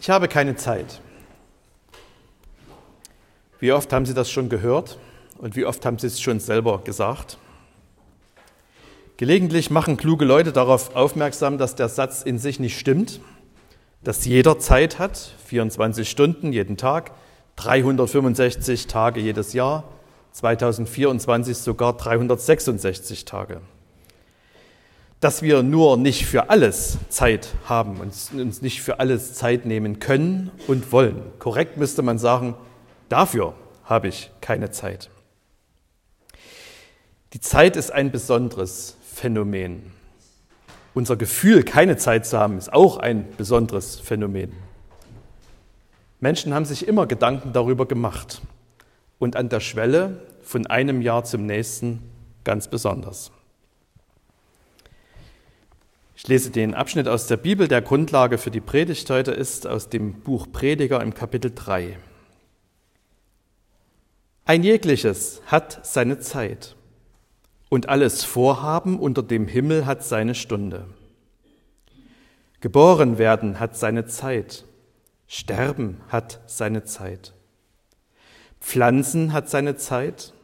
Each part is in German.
Ich habe keine Zeit. Wie oft haben Sie das schon gehört und wie oft haben Sie es schon selber gesagt? Gelegentlich machen kluge Leute darauf aufmerksam, dass der Satz in sich nicht stimmt, dass jeder Zeit hat, 24 Stunden jeden Tag, 365 Tage jedes Jahr, 2024 sogar 366 Tage dass wir nur nicht für alles Zeit haben und uns nicht für alles Zeit nehmen können und wollen. Korrekt müsste man sagen, dafür habe ich keine Zeit. Die Zeit ist ein besonderes Phänomen. Unser Gefühl, keine Zeit zu haben, ist auch ein besonderes Phänomen. Menschen haben sich immer Gedanken darüber gemacht und an der Schwelle von einem Jahr zum nächsten ganz besonders. Ich lese den Abschnitt aus der Bibel, der Grundlage für die Predigt heute ist aus dem Buch Prediger im Kapitel 3. Ein jegliches hat seine Zeit und alles Vorhaben unter dem Himmel hat seine Stunde. Geboren werden hat seine Zeit, Sterben hat seine Zeit. Pflanzen hat seine Zeit,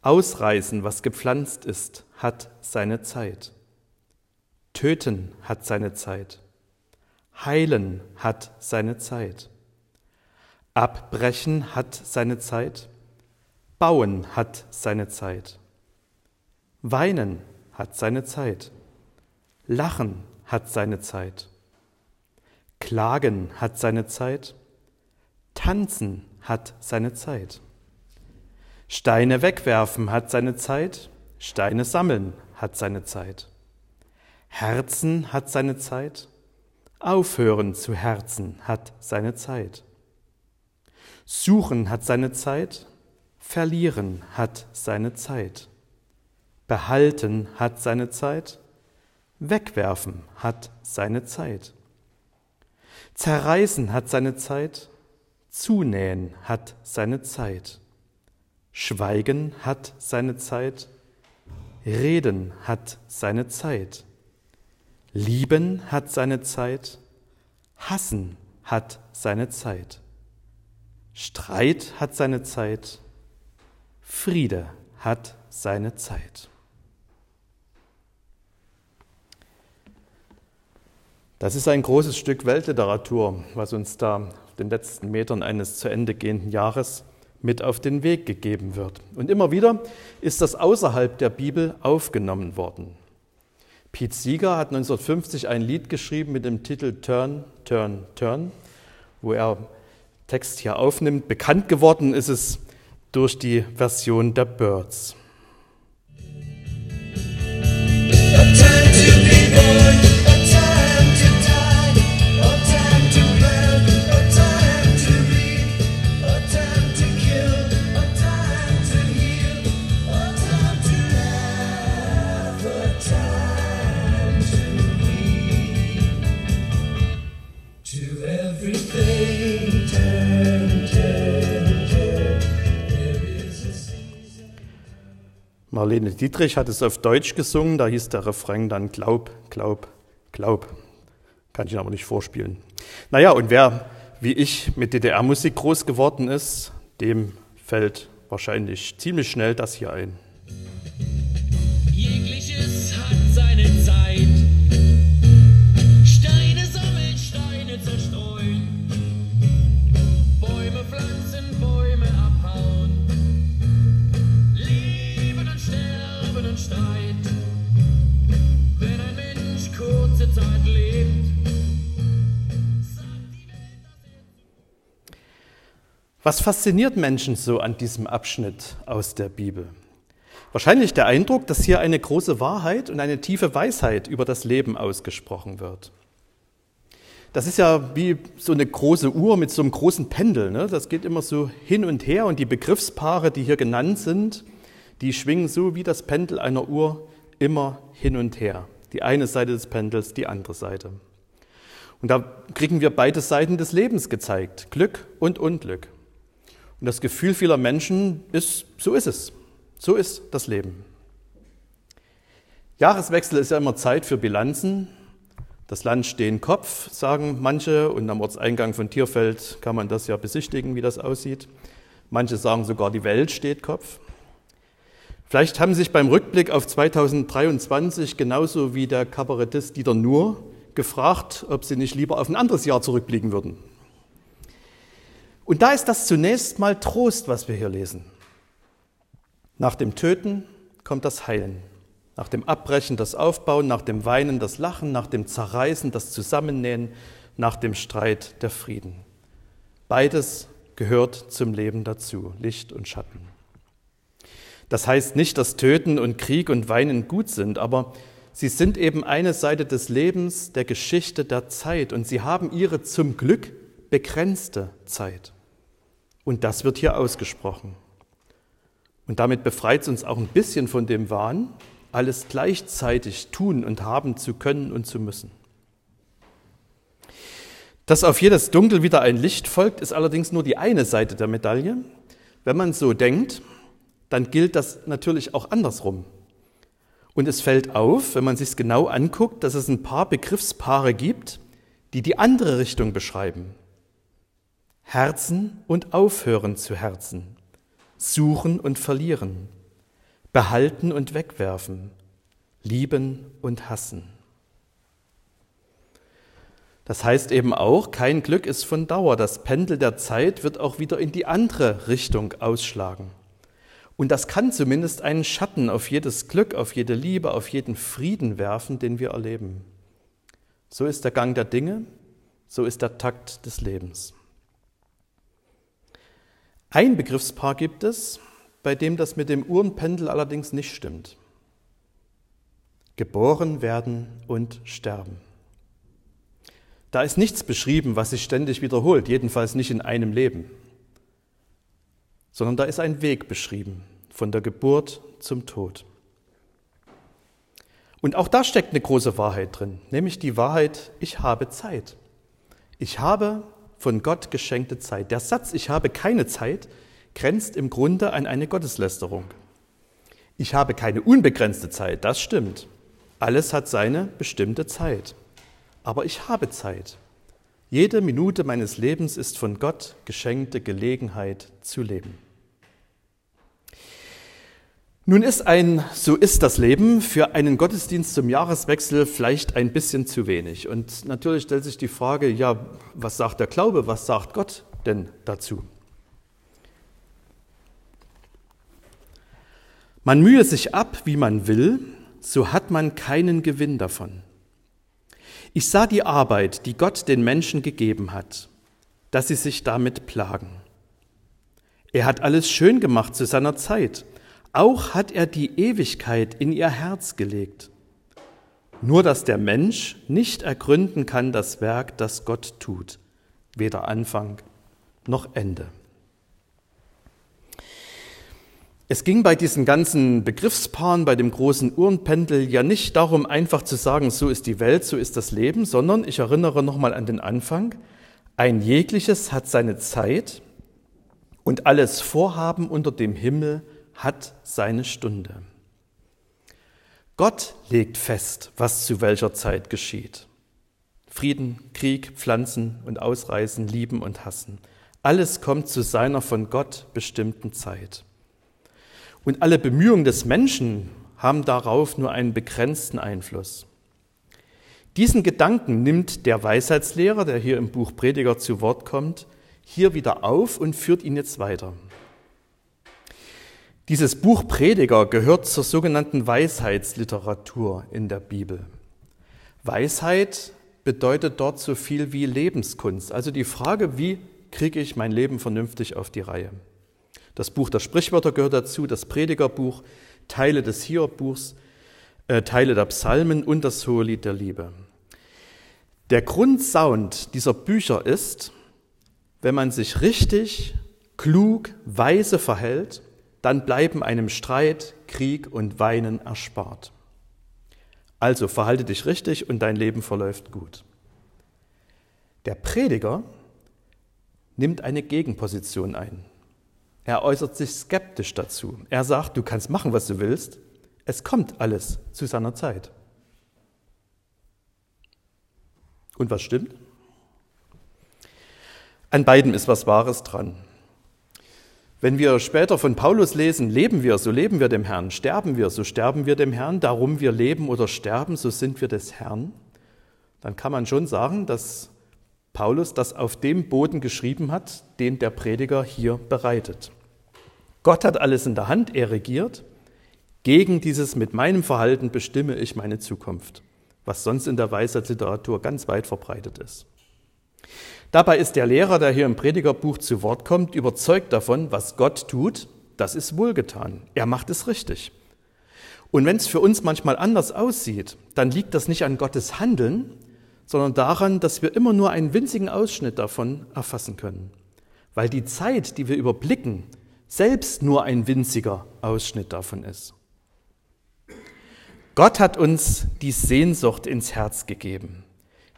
Ausreißen, was gepflanzt ist, hat seine Zeit. Töten hat seine Zeit. Heilen hat seine Zeit. Abbrechen hat seine Zeit. Bauen hat seine Zeit. Weinen hat seine Zeit. Lachen hat seine Zeit. Klagen hat seine Zeit. Tanzen hat seine Zeit. Steine wegwerfen hat seine Zeit. Steine sammeln hat seine Zeit. Herzen hat seine Zeit, Aufhören zu Herzen hat seine Zeit. Suchen hat seine Zeit, Verlieren hat seine Zeit. Behalten hat seine Zeit, Wegwerfen hat seine Zeit. Zerreißen hat seine Zeit, Zunähen hat seine Zeit. Schweigen hat seine Zeit, Reden hat seine Zeit. Lieben hat seine Zeit, Hassen hat seine Zeit, Streit hat seine Zeit, Friede hat seine Zeit. Das ist ein großes Stück Weltliteratur, was uns da auf den letzten Metern eines zu Ende gehenden Jahres mit auf den Weg gegeben wird. Und immer wieder ist das außerhalb der Bibel aufgenommen worden. Pete Seeger hat 1950 ein Lied geschrieben mit dem Titel Turn, Turn, Turn, wo er Text hier aufnimmt. Bekannt geworden ist es durch die Version der Birds. Marlene Dietrich hat es auf Deutsch gesungen, da hieß der Refrain dann Glaub, Glaub, Glaub. Kann ich ihn aber nicht vorspielen. Naja, und wer wie ich mit DDR-Musik groß geworden ist, dem fällt wahrscheinlich ziemlich schnell das hier ein. Was fasziniert Menschen so an diesem Abschnitt aus der Bibel? Wahrscheinlich der Eindruck, dass hier eine große Wahrheit und eine tiefe Weisheit über das Leben ausgesprochen wird. Das ist ja wie so eine große Uhr mit so einem großen Pendel. Ne? Das geht immer so hin und her und die Begriffspaare, die hier genannt sind, die schwingen so wie das Pendel einer Uhr immer hin und her. Die eine Seite des Pendels, die andere Seite. Und da kriegen wir beide Seiten des Lebens gezeigt, Glück und Unglück. Und das Gefühl vieler Menschen ist, so ist es, so ist das Leben. Jahreswechsel ist ja immer Zeit für Bilanzen. Das Land steht Kopf, sagen manche, und am Ortseingang von Tierfeld kann man das ja besichtigen, wie das aussieht. Manche sagen sogar, die Welt steht Kopf. Vielleicht haben sich beim Rückblick auf 2023 genauso wie der Kabarettist Dieter Nuhr gefragt, ob Sie nicht lieber auf ein anderes Jahr zurückblicken würden. Und da ist das zunächst mal Trost, was wir hier lesen. Nach dem Töten kommt das Heilen. Nach dem Abbrechen das Aufbauen, nach dem Weinen das Lachen, nach dem Zerreißen das Zusammennähen, nach dem Streit der Frieden. Beides gehört zum Leben dazu, Licht und Schatten. Das heißt nicht, dass Töten und Krieg und Weinen gut sind, aber sie sind eben eine Seite des Lebens, der Geschichte, der Zeit und sie haben ihre zum Glück begrenzte Zeit. Und das wird hier ausgesprochen. Und damit befreit es uns auch ein bisschen von dem Wahn, alles gleichzeitig tun und haben zu können und zu müssen. Dass auf jedes Dunkel wieder ein Licht folgt, ist allerdings nur die eine Seite der Medaille. Wenn man so denkt, dann gilt das natürlich auch andersrum. Und es fällt auf, wenn man sich genau anguckt, dass es ein paar Begriffspaare gibt, die die andere Richtung beschreiben. Herzen und aufhören zu Herzen, suchen und verlieren, behalten und wegwerfen, lieben und hassen. Das heißt eben auch, kein Glück ist von Dauer. Das Pendel der Zeit wird auch wieder in die andere Richtung ausschlagen. Und das kann zumindest einen Schatten auf jedes Glück, auf jede Liebe, auf jeden Frieden werfen, den wir erleben. So ist der Gang der Dinge, so ist der Takt des Lebens. Ein Begriffspaar gibt es, bei dem das mit dem Uhrenpendel allerdings nicht stimmt. Geboren werden und sterben. Da ist nichts beschrieben, was sich ständig wiederholt, jedenfalls nicht in einem Leben sondern da ist ein Weg beschrieben, von der Geburt zum Tod. Und auch da steckt eine große Wahrheit drin, nämlich die Wahrheit, ich habe Zeit. Ich habe von Gott geschenkte Zeit. Der Satz, ich habe keine Zeit, grenzt im Grunde an eine Gotteslästerung. Ich habe keine unbegrenzte Zeit, das stimmt. Alles hat seine bestimmte Zeit. Aber ich habe Zeit. Jede Minute meines Lebens ist von Gott geschenkte Gelegenheit zu leben. Nun ist ein So ist das Leben für einen Gottesdienst zum Jahreswechsel vielleicht ein bisschen zu wenig. Und natürlich stellt sich die Frage, ja, was sagt der Glaube, was sagt Gott denn dazu? Man mühe sich ab, wie man will, so hat man keinen Gewinn davon. Ich sah die Arbeit, die Gott den Menschen gegeben hat, dass sie sich damit plagen. Er hat alles schön gemacht zu seiner Zeit. Auch hat er die Ewigkeit in ihr Herz gelegt. Nur dass der Mensch nicht ergründen kann das Werk, das Gott tut, weder Anfang noch Ende. Es ging bei diesen ganzen Begriffspaaren, bei dem großen Uhrenpendel ja nicht darum, einfach zu sagen, so ist die Welt, so ist das Leben, sondern ich erinnere nochmal an den Anfang, ein jegliches hat seine Zeit und alles Vorhaben unter dem Himmel hat seine Stunde. Gott legt fest, was zu welcher Zeit geschieht. Frieden, Krieg, Pflanzen und Ausreißen, Lieben und Hassen. Alles kommt zu seiner von Gott bestimmten Zeit. Und alle Bemühungen des Menschen haben darauf nur einen begrenzten Einfluss. Diesen Gedanken nimmt der Weisheitslehrer, der hier im Buch Prediger zu Wort kommt, hier wieder auf und führt ihn jetzt weiter. Dieses Buch Prediger gehört zur sogenannten Weisheitsliteratur in der Bibel. Weisheit bedeutet dort so viel wie Lebenskunst, also die Frage, wie kriege ich mein Leben vernünftig auf die Reihe. Das Buch der Sprichwörter gehört dazu, das Predigerbuch, Teile des Hiobbuchs, äh, Teile der Psalmen und das Hohelied der Liebe. Der Grundsound dieser Bücher ist, wenn man sich richtig, klug, weise verhält, dann bleiben einem Streit, Krieg und Weinen erspart. Also verhalte dich richtig und dein Leben verläuft gut. Der Prediger nimmt eine Gegenposition ein. Er äußert sich skeptisch dazu. Er sagt, du kannst machen, was du willst. Es kommt alles zu seiner Zeit. Und was stimmt? An beidem ist was Wahres dran. Wenn wir später von Paulus lesen, leben wir, so leben wir dem Herrn, sterben wir, so sterben wir dem Herrn, darum wir leben oder sterben, so sind wir des Herrn, dann kann man schon sagen, dass Paulus das auf dem Boden geschrieben hat, den der Prediger hier bereitet. Gott hat alles in der Hand, er regiert. Gegen dieses mit meinem Verhalten bestimme ich meine Zukunft, was sonst in der Weisheitsliteratur ganz weit verbreitet ist. Dabei ist der Lehrer, der hier im Predigerbuch zu Wort kommt, überzeugt davon, was Gott tut, das ist wohlgetan. Er macht es richtig. Und wenn es für uns manchmal anders aussieht, dann liegt das nicht an Gottes Handeln, sondern daran, dass wir immer nur einen winzigen Ausschnitt davon erfassen können. Weil die Zeit, die wir überblicken, selbst nur ein winziger Ausschnitt davon ist. Gott hat uns die Sehnsucht ins Herz gegeben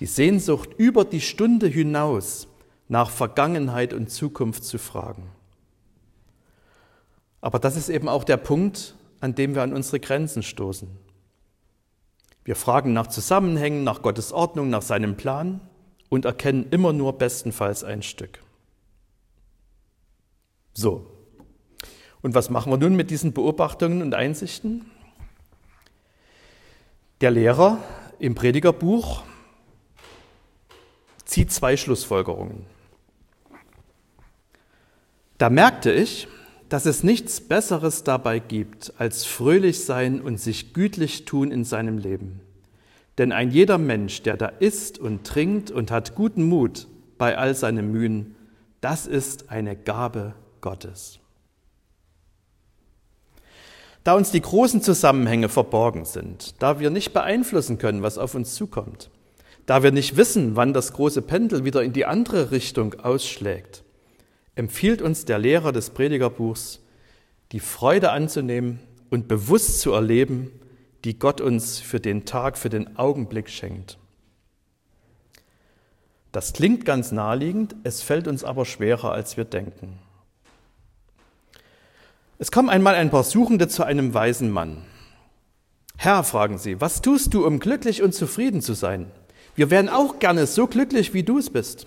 die Sehnsucht über die Stunde hinaus nach Vergangenheit und Zukunft zu fragen. Aber das ist eben auch der Punkt, an dem wir an unsere Grenzen stoßen. Wir fragen nach Zusammenhängen, nach Gottes Ordnung, nach seinem Plan und erkennen immer nur bestenfalls ein Stück. So. Und was machen wir nun mit diesen Beobachtungen und Einsichten? Der Lehrer im Predigerbuch zieht zwei Schlussfolgerungen. Da merkte ich, dass es nichts Besseres dabei gibt, als fröhlich sein und sich gütlich tun in seinem Leben. Denn ein jeder Mensch, der da isst und trinkt und hat guten Mut bei all seinen Mühen, das ist eine Gabe Gottes. Da uns die großen Zusammenhänge verborgen sind, da wir nicht beeinflussen können, was auf uns zukommt, da wir nicht wissen, wann das große Pendel wieder in die andere Richtung ausschlägt, empfiehlt uns der Lehrer des Predigerbuchs, die Freude anzunehmen und bewusst zu erleben, die Gott uns für den Tag, für den Augenblick schenkt. Das klingt ganz naheliegend, es fällt uns aber schwerer, als wir denken. Es kommen einmal ein paar Suchende zu einem weisen Mann. Herr, fragen sie, was tust du, um glücklich und zufrieden zu sein? Wir wären auch gerne so glücklich, wie du es bist.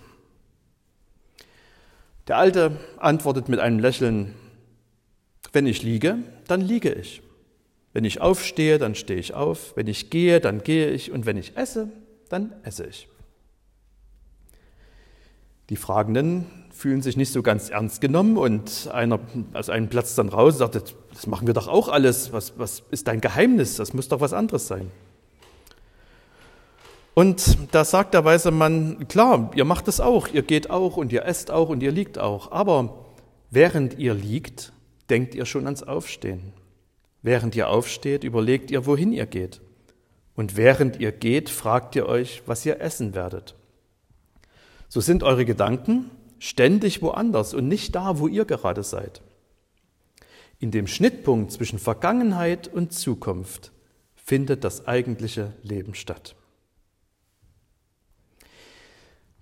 Der Alte antwortet mit einem Lächeln, wenn ich liege, dann liege ich. Wenn ich aufstehe, dann stehe ich auf. Wenn ich gehe, dann gehe ich. Und wenn ich esse, dann esse ich. Die Fragenden fühlen sich nicht so ganz ernst genommen und einer aus einem Platz dann raus und sagt, das machen wir doch auch alles. Was, was ist dein Geheimnis? Das muss doch was anderes sein. Und da sagt der weise Mann, klar, ihr macht es auch, ihr geht auch und ihr esst auch und ihr liegt auch. Aber während ihr liegt, denkt ihr schon ans Aufstehen. Während ihr aufsteht, überlegt ihr, wohin ihr geht. Und während ihr geht, fragt ihr euch, was ihr essen werdet. So sind eure Gedanken ständig woanders und nicht da, wo ihr gerade seid. In dem Schnittpunkt zwischen Vergangenheit und Zukunft findet das eigentliche Leben statt.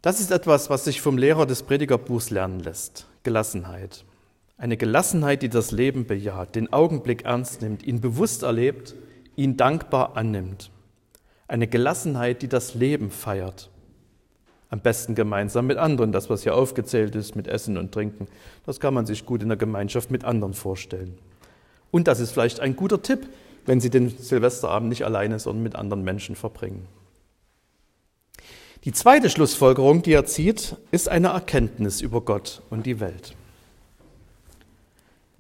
Das ist etwas, was sich vom Lehrer des Predigerbuchs lernen lässt. Gelassenheit. Eine Gelassenheit, die das Leben bejaht, den Augenblick ernst nimmt, ihn bewusst erlebt, ihn dankbar annimmt. Eine Gelassenheit, die das Leben feiert. Am besten gemeinsam mit anderen. Das, was hier aufgezählt ist, mit Essen und Trinken, das kann man sich gut in der Gemeinschaft mit anderen vorstellen. Und das ist vielleicht ein guter Tipp, wenn Sie den Silvesterabend nicht alleine, sondern mit anderen Menschen verbringen. Die zweite Schlussfolgerung, die er zieht, ist eine Erkenntnis über Gott und die Welt.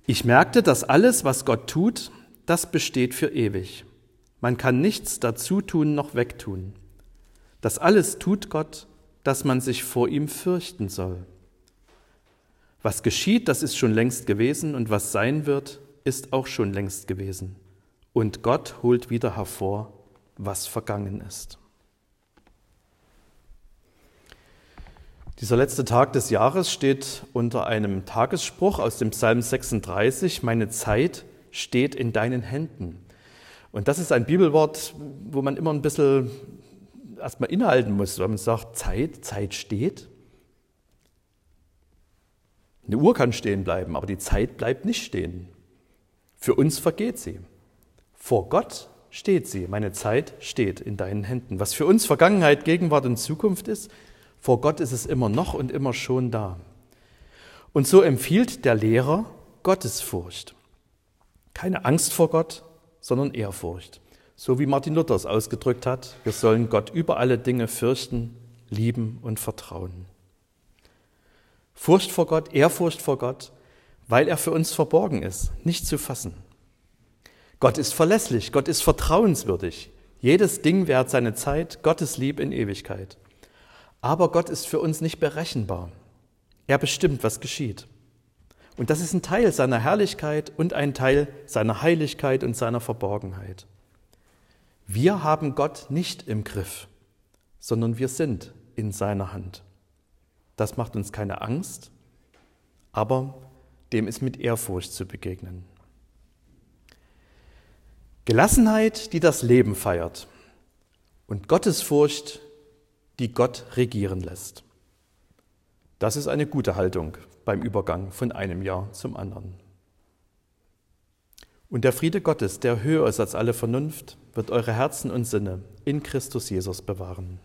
Ich merkte, dass alles, was Gott tut, das besteht für ewig. Man kann nichts dazu tun noch wegtun. Das alles tut Gott, dass man sich vor ihm fürchten soll. Was geschieht, das ist schon längst gewesen und was sein wird, ist auch schon längst gewesen. Und Gott holt wieder hervor, was vergangen ist. Dieser letzte Tag des Jahres steht unter einem Tagesspruch aus dem Psalm 36, meine Zeit steht in deinen Händen. Und das ist ein Bibelwort, wo man immer ein bisschen erstmal innehalten muss, weil man sagt, Zeit, Zeit steht. Eine Uhr kann stehen bleiben, aber die Zeit bleibt nicht stehen. Für uns vergeht sie. Vor Gott steht sie. Meine Zeit steht in deinen Händen. Was für uns Vergangenheit, Gegenwart und Zukunft ist, vor Gott ist es immer noch und immer schon da. Und so empfiehlt der Lehrer Gottesfurcht. Keine Angst vor Gott, sondern Ehrfurcht. So wie Martin Luther es ausgedrückt hat, wir sollen Gott über alle Dinge fürchten, lieben und vertrauen. Furcht vor Gott, Ehrfurcht vor Gott, weil er für uns verborgen ist, nicht zu fassen. Gott ist verlässlich, Gott ist vertrauenswürdig. Jedes Ding währt seine Zeit, Gottes Lieb in Ewigkeit. Aber Gott ist für uns nicht berechenbar. Er bestimmt, was geschieht. Und das ist ein Teil seiner Herrlichkeit und ein Teil seiner Heiligkeit und seiner Verborgenheit. Wir haben Gott nicht im Griff, sondern wir sind in seiner Hand. Das macht uns keine Angst, aber dem ist mit Ehrfurcht zu begegnen. Gelassenheit, die das Leben feiert und Gottesfurcht, die Gott regieren lässt. Das ist eine gute Haltung beim Übergang von einem Jahr zum anderen. Und der Friede Gottes, der höher ist als alle Vernunft, wird eure Herzen und Sinne in Christus Jesus bewahren.